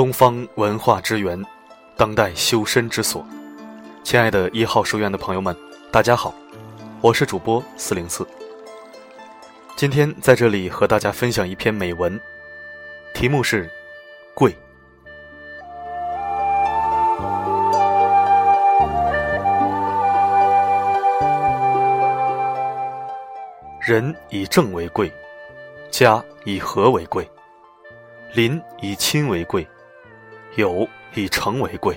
东方文化之源，当代修身之所。亲爱的一号书院的朋友们，大家好，我是主播四零四。今天在这里和大家分享一篇美文，题目是《贵》。人以正为贵，家以和为贵，邻以亲为贵，友以诚为贵。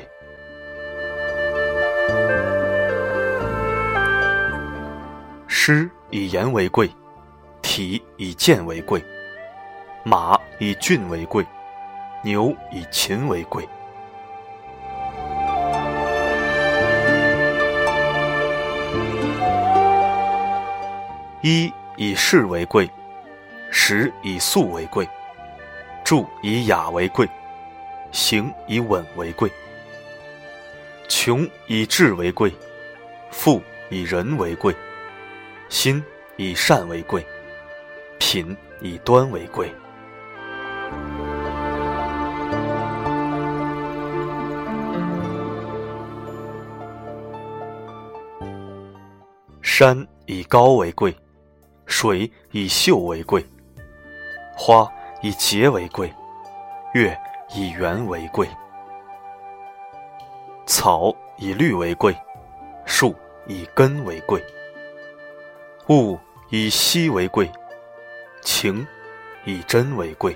师以言为贵，体以健为贵，马以骏为贵，牛以勤为贵。一以事为贵，食以素为贵，住以雅为贵，行以稳为贵。穷以智为贵，富以仁为贵，心以善为贵，品以端为贵。山以高为贵。水以秀为贵，花以洁为贵，月以圆为贵，草以绿为贵，树以根为贵，物以稀为贵，情以真为贵。